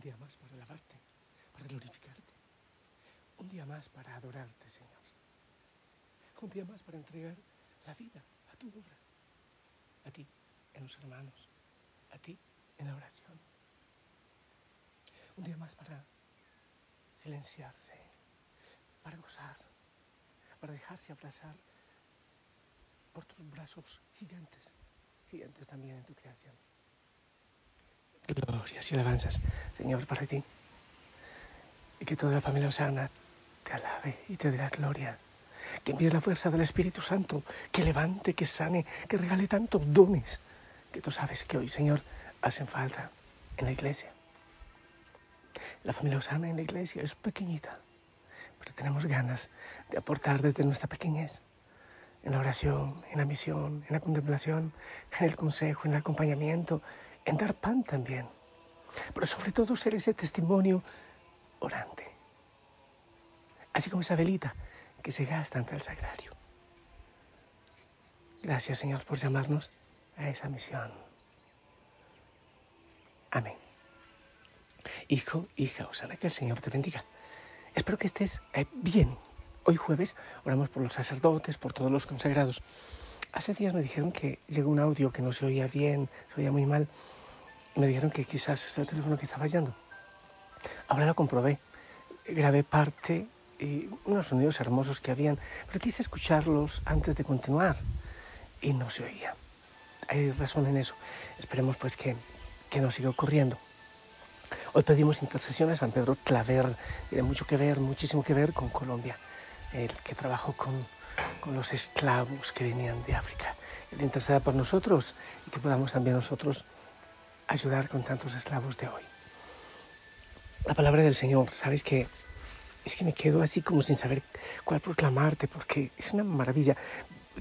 Un día más para alabarte, para glorificarte. Un día más para adorarte, Señor. Un día más para entregar la vida a tu obra. A ti, en los hermanos. A ti, en la oración. Un día más para silenciarse, para gozar, para dejarse abrazar por tus brazos gigantes, gigantes también en tu creación. Glorias y alabanzas, Señor, para. Y que toda la familia Osana te alabe y te dé la gloria. Que envíe la fuerza del Espíritu Santo, que levante, que sane, que regale tantos dones que tú sabes que hoy, Señor, hacen falta en la iglesia. La familia Osana en la iglesia es pequeñita, pero tenemos ganas de aportar desde nuestra pequeñez en la oración, en la misión, en la contemplación, en el consejo, en el acompañamiento, en dar pan también. Pero sobre todo ser ese testimonio orante. Así como esa velita que se gasta ante el sagrario. Gracias Señor por llamarnos a esa misión. Amén. Hijo, hija, Osana, que el Señor te bendiga. Espero que estés eh, bien. Hoy jueves oramos por los sacerdotes, por todos los consagrados. Hace días me dijeron que llegó un audio que no se oía bien, se oía muy mal. Me dijeron que quizás es el teléfono que está fallando. Ahora lo comprobé. Grabé parte y unos sonidos hermosos que habían, pero quise escucharlos antes de continuar y no se oía. Hay razón en eso. Esperemos pues que, que no siga ocurriendo. Hoy pedimos intercesión a San Pedro Claver. Tiene mucho que ver, muchísimo que ver con Colombia, el que trabajó con, con los esclavos que venían de África. Él interceda por nosotros y que podamos también nosotros ayudar con tantos esclavos de hoy. La palabra del Señor, ¿sabes qué? Es que me quedo así como sin saber cuál proclamarte, porque es una maravilla.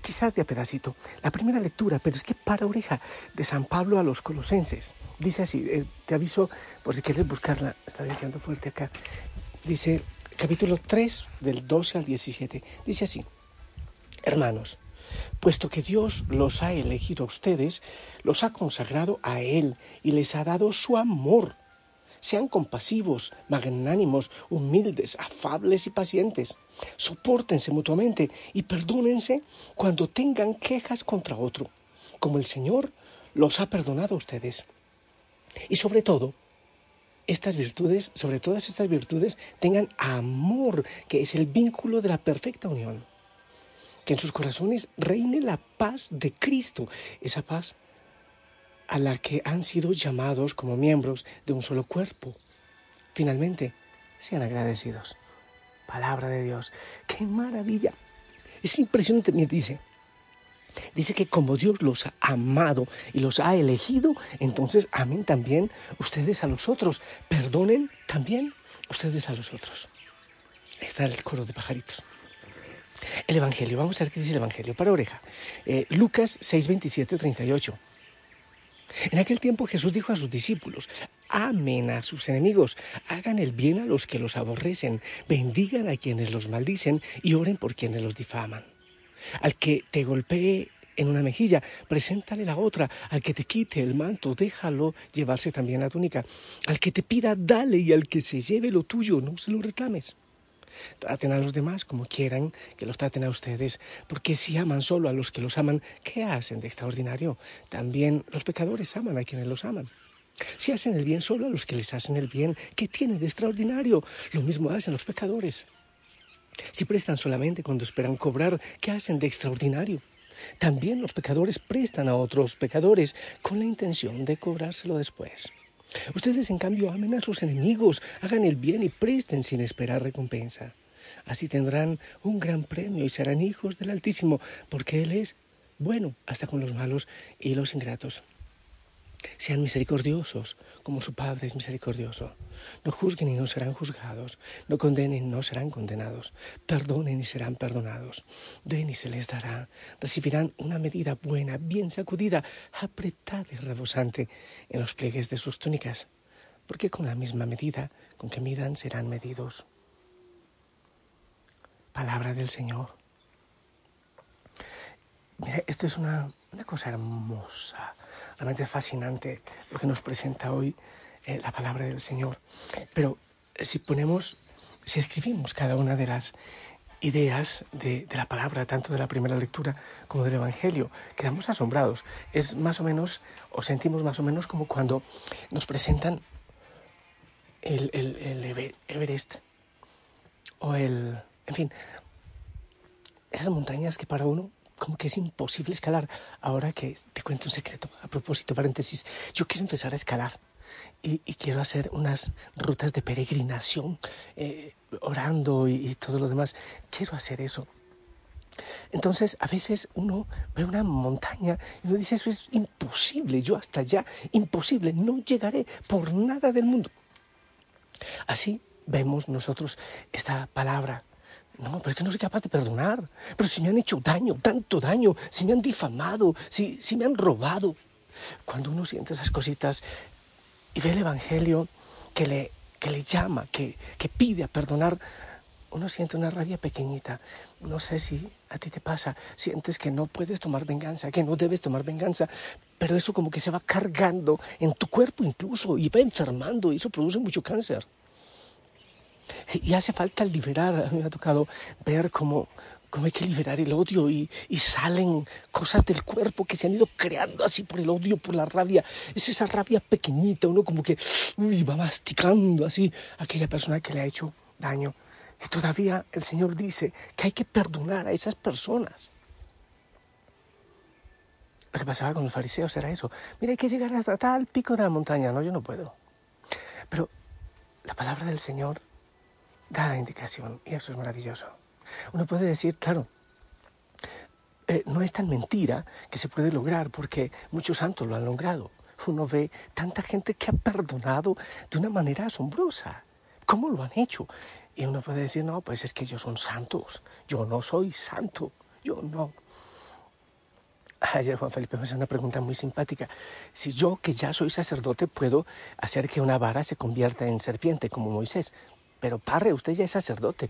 Quizás de a pedacito. La primera lectura, pero es que para oreja, de San Pablo a los colosenses. Dice así, eh, te aviso por si quieres buscarla, está diciendo fuerte acá. Dice, capítulo 3, del 12 al 17. Dice así, hermanos, puesto que Dios los ha elegido a ustedes, los ha consagrado a Él y les ha dado su amor sean compasivos, magnánimos, humildes, afables y pacientes. Sopórtense mutuamente y perdónense cuando tengan quejas contra otro, como el Señor los ha perdonado a ustedes. Y sobre todo, estas virtudes, sobre todas estas virtudes, tengan amor, que es el vínculo de la perfecta unión. Que en sus corazones reine la paz de Cristo, esa paz a la que han sido llamados como miembros de un solo cuerpo. Finalmente, sean agradecidos. Palabra de Dios. ¡Qué maravilla! Es impresionante, me dice. Dice que como Dios los ha amado y los ha elegido, entonces amen también ustedes a los otros. Perdonen también ustedes a los otros. Está el coro de pajaritos. El Evangelio, vamos a ver qué dice el Evangelio para oreja. Eh, Lucas 6, 27, 38. En aquel tiempo Jesús dijo a sus discípulos, amen a sus enemigos, hagan el bien a los que los aborrecen, bendigan a quienes los maldicen y oren por quienes los difaman. Al que te golpee en una mejilla, preséntale la otra. Al que te quite el manto, déjalo llevarse también la túnica. Al que te pida, dale, y al que se lleve lo tuyo, no se lo reclames. Traten a los demás como quieran que los traten a ustedes, porque si aman solo a los que los aman, ¿qué hacen de extraordinario? También los pecadores aman a quienes los aman. Si hacen el bien solo a los que les hacen el bien, ¿qué tienen de extraordinario? Lo mismo hacen los pecadores. Si prestan solamente cuando esperan cobrar, ¿qué hacen de extraordinario? También los pecadores prestan a otros pecadores con la intención de cobrárselo después. Ustedes, en cambio, amen a sus enemigos, hagan el bien y presten sin esperar recompensa. Así tendrán un gran premio y serán hijos del Altísimo, porque Él es bueno hasta con los malos y los ingratos. Sean misericordiosos, como su Padre es misericordioso. No juzguen y no serán juzgados. No condenen y no serán condenados. Perdonen y serán perdonados. Den y se les dará. Recibirán una medida buena, bien sacudida, apretada y rebosante en los pliegues de sus túnicas. Porque con la misma medida con que midan serán medidos. Palabra del Señor. Mira, esto es una, una cosa hermosa realmente fascinante lo que nos presenta hoy eh, la palabra del Señor. Pero si ponemos, si escribimos cada una de las ideas de, de, la palabra, tanto de la primera lectura como del Evangelio, quedamos asombrados. Es más o menos, o sentimos más o menos como cuando nos presentan el, el, el Everest o el, en fin, esas montañas que para uno como que es imposible escalar. Ahora que te cuento un secreto, a propósito, paréntesis, yo quiero empezar a escalar y, quiero hacer unas rutas de peregrinación, eh, orando y, todo lo demás. Quiero hacer eso. Entonces, a veces uno ve una montaña y uno dice, eso es imposible, yo hasta allá, imposible, no llegaré por nada del mundo. Así vemos nosotros esta palabra. No, pero es que no soy capaz de perdonar. Pero si me han hecho daño, tanto daño, si me han difamado, si, si me han robado. Cuando uno siente esas cositas, y ve el Evangelio que le, que le llama, que, que pide a perdonar, uno siente una rabia pequeñita. No sé si a ti te pasa, sientes que no puedes tomar venganza, que no debes tomar venganza, pero eso como que se va cargando en tu cuerpo incluso y va enfermando y eso produce mucho cáncer. Y hace falta liberar, me ha tocado ver cómo, cómo hay que liberar el odio y, salen cosas del cuerpo que se han ido creando así por el odio, por la rabia. Es esa rabia pequeñita, uno como que va masticando así a aquella persona que le ha hecho daño. Y todavía el Señor dice que hay que perdonar a esas personas. Lo que pasaba con los fariseos era eso. Mira, hay que llegar hasta tal pico de la montaña. No, yo no puedo. Pero la palabra del Señor da la indicación y eso es maravilloso. Uno puede decir, claro, eh, no es tan mentira que se puede lograr porque muchos santos lo han logrado. Uno ve tanta gente que ha perdonado de una manera asombrosa. ¿Cómo lo han hecho? Y uno puede decir, no, pues es que ellos son santos. Yo no soy santo. Yo no. Ayer Juan Felipe me hace una pregunta muy simpática. Si yo, que ya soy sacerdote, puedo hacer que una vara se convierta en serpiente, como Moisés. Pero parre, usted ya es sacerdote.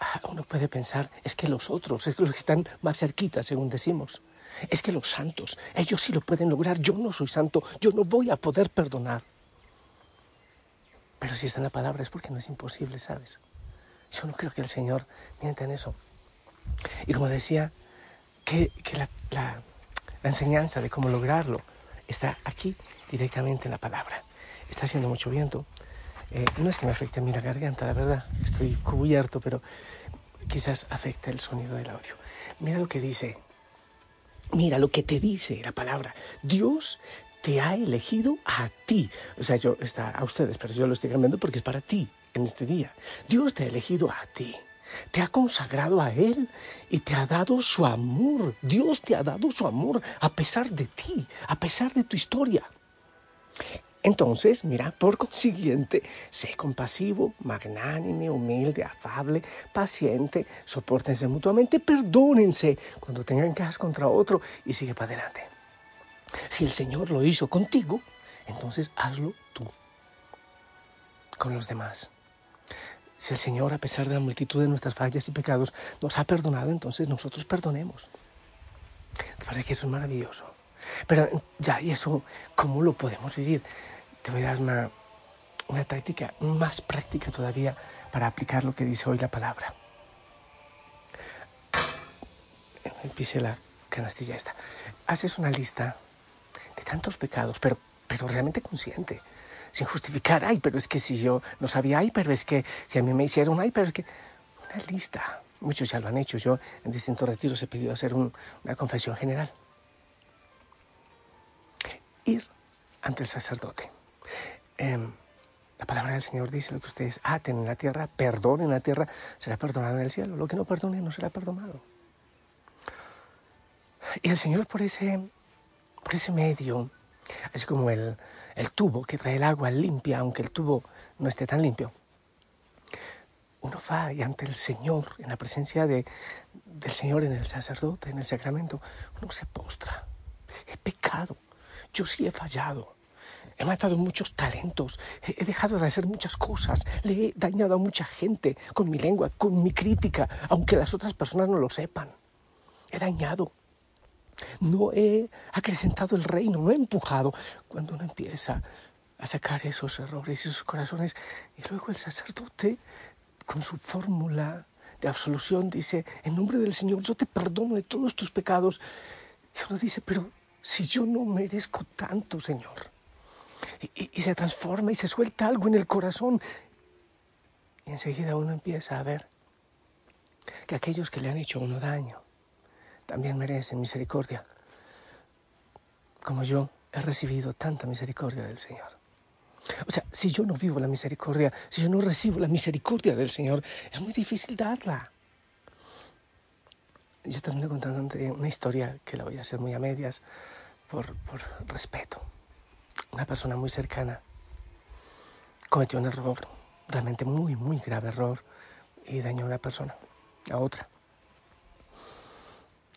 Ah, uno puede pensar, es que los otros, es que los que están más cerquita, según decimos, es que los santos, ellos sí lo pueden lograr, yo no soy santo, yo no voy a poder perdonar. Pero si está en la palabra es porque no es imposible, ¿sabes? Yo no creo que el Señor mienta en eso. Y como decía, que, la, la enseñanza de cómo lograrlo está aquí directamente en la palabra. Está haciendo mucho viento, eh, no es que me afecte a mí la garganta, la verdad, estoy cubierto, pero quizás afecta el sonido del audio. Mira lo que dice, mira lo que te dice la palabra. Dios te ha elegido a ti. O sea, yo está a ustedes, pero yo lo estoy cambiando porque es para ti en este día. Dios te ha elegido a ti. Te ha consagrado a Él y te ha dado su amor. Dios te ha dado su amor a pesar de ti, a pesar de tu historia. Entonces, mira, por consiguiente, sé compasivo, magnánime, humilde, afable, paciente, soportense mutuamente, perdónense cuando tengan quejas contra otro y sigue para adelante. Si el Señor lo hizo contigo, entonces hazlo tú con los demás. Si el Señor, a pesar de la multitud de nuestras fallas y pecados, nos ha perdonado, entonces nosotros perdonemos. ¿Te parece que eso es maravilloso? Pero ya, ¿y eso cómo lo podemos vivir? Te voy a dar una, una táctica más práctica todavía para aplicar lo que dice hoy la palabra. Pise la canastilla esta. Haces una lista de tantos pecados, pero, pero realmente consciente, sin justificar, ay, pero es que si yo no sabía, ay, pero es que si a mí me hicieron, ay, pero es que... Una lista. Muchos ya lo han hecho. Yo en distintos retiros he pedido hacer una confesión general. Ir ante el sacerdote. Em, la palabra del Señor dice lo que ustedes aten en la tierra, perdonen en la tierra, será perdonado en el cielo. Lo que no perdone no será perdonado. Y el Señor por ese, por ese medio, así como el, el tubo que trae el agua limpia, aunque el tubo no esté tan limpio, uno va y ante el Señor, en la presencia de, del Señor, en el sacerdote, en el sacramento, uno se postra. He pecado, yo sí he fallado. He matado muchos talentos, he dejado de hacer muchas cosas, le he dañado a mucha gente con mi lengua, con mi crítica, aunque las otras personas no lo sepan. He dañado. No he acrecentado el reino, no he empujado. Cuando uno empieza a sacar esos errores y esos corazones. Y luego el sacerdote, con su fórmula de absolución, dice, en nombre del Señor, yo te perdono de todos tus pecados. Y uno dice, pero si yo no merezco tanto, Señor. Y, se transforma y se suelta algo en el corazón. Y enseguida uno empieza a ver que aquellos que le han hecho uno daño también merecen misericordia, como yo he recibido tanta misericordia del Señor. O sea, si yo no vivo la misericordia, si yo no recibo la misericordia del Señor, es muy difícil darla. Yo termino contando una historia que la voy a hacer muy a medias por, por respeto. Una persona muy cercana cometió un error, realmente muy, muy grave error, y dañó a una persona, a otra.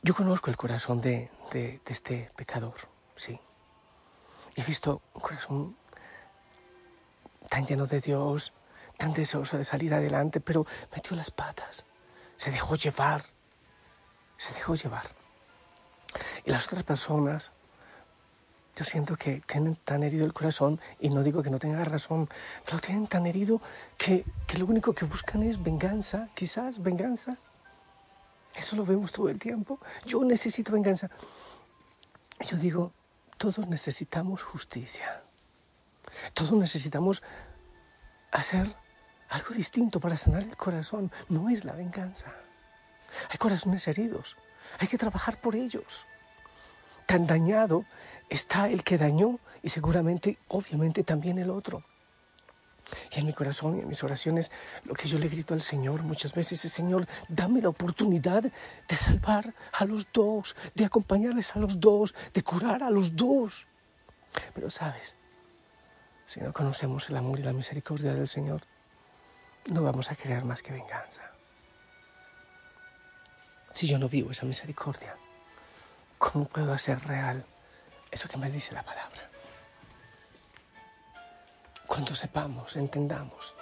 Yo conozco el corazón de, de, este pecador, sí. He visto un corazón tan lleno de Dios, tan deseoso de salir adelante, pero metió las patas, se dejó llevar, se dejó llevar. Y las otras personas, yo siento que tienen tan herido el corazón, y no digo que no tenga razón, pero tienen tan herido que, que lo único que buscan es venganza, quizás venganza. Eso lo vemos todo el tiempo. Yo necesito venganza. Yo digo, todos necesitamos justicia. Todos necesitamos hacer algo distinto para sanar el corazón. No es la venganza. Hay corazones heridos. Hay que trabajar por ellos. Tan dañado está el que dañó y seguramente, obviamente, también el otro. Y en mi corazón y en mis oraciones, lo que yo le grito al Señor muchas veces es, Señor, dame la oportunidad de salvar a los dos, de acompañarles a los dos, de curar a los dos. Pero sabes, si no conocemos el amor y la misericordia del Señor, no vamos a querer más que venganza. Si yo no vivo esa misericordia, ¿cómo puedo hacer real eso que me dice la palabra? Cuando sepamos, entendamos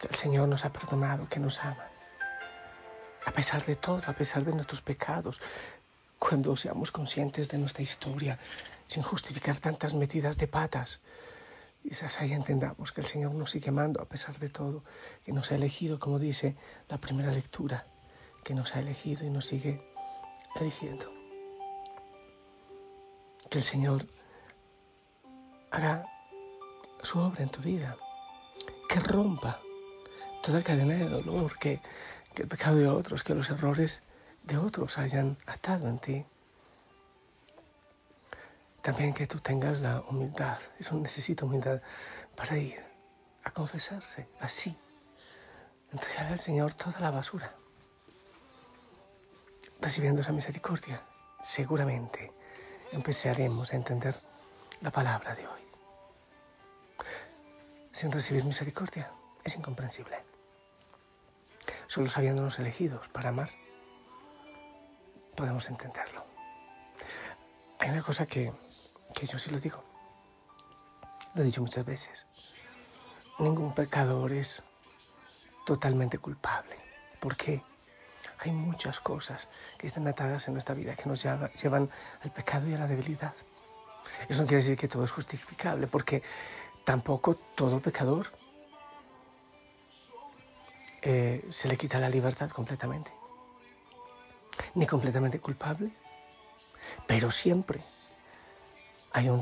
que el Señor nos ha perdonado, que nos ama, a pesar de todo, a pesar de nuestros pecados, cuando seamos conscientes de nuestra historia, sin justificar tantas metidas de patas, quizás ahí entendamos que el Señor nos sigue amando a pesar de todo, que nos ha elegido, como dice la primera lectura, que nos ha elegido y nos sigue eligiendo. Que el Señor haga su obra en tu vida, que rompa toda cadena de dolor, que, que el pecado de otros, que los errores de otros hayan atado en ti. También que tú tengas la humildad, eso necesita humildad para ir a confesarse así, entregar al Señor toda la basura, recibiendo esa misericordia. Seguramente empezaremos a entender la palabra de hoy sin recibir misericordia. Es incomprensible. Solo sabiéndonos elegidos para amar, podemos entenderlo. Hay una cosa que, que yo sí lo digo, lo he dicho muchas veces. Ningún pecador es totalmente culpable. porque Hay muchas cosas que están atadas en nuestra vida que nos llevan al pecado y a la debilidad. Eso no quiere decir que todo es justificable, porque tampoco todo pecador eh, se le quita la libertad completamente, ni completamente culpable, pero siempre hay un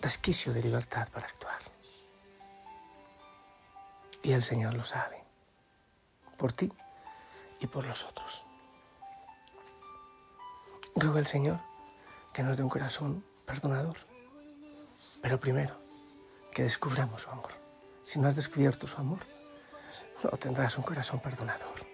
resquicio de libertad para actuar. Y el Señor lo sabe, por ti y por los otros. Ruego al Señor que nos dé un corazón perdonador, pero primero que descubramos su amor. Si no has descubierto su amor, no tendrás un corazón perdonador.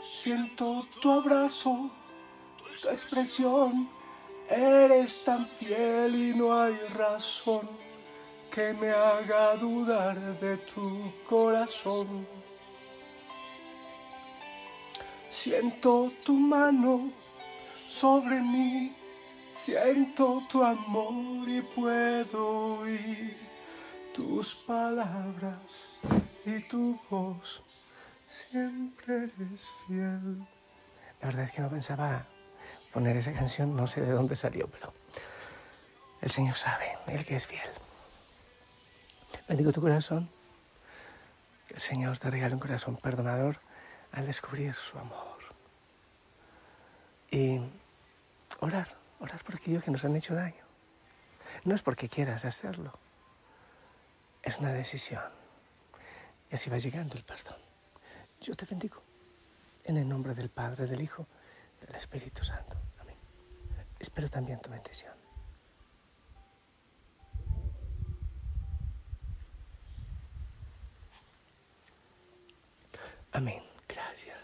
Siento tu abrazo, tu expresión, eres tan fiel y no hay razón que me haga dudar de tu corazón. Siento tu mano sobre mí, siento tu amor y puedo oír tus palabras y tu voz. Siempre eres fiel. La verdad es que no pensaba poner esa canción, no sé de dónde salió, pero el Señor sabe, Él que es fiel. Bendigo tu corazón, el Señor te regale un corazón perdonador al descubrir su amor. Y orar, orar por aquellos que nos han hecho daño. No es porque quieras hacerlo, es una decisión. Y así va llegando el perdón. Yo te bendigo. En el nombre del Padre, del Hijo, del Espíritu Santo. Amén. Espero también tu bendición. Amén. Gracias.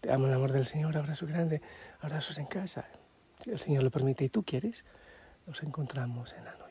Te amo el amor del Señor. Abrazo grande. Abrazos en casa. Si el Señor lo permite y tú quieres, nos encontramos en la noche.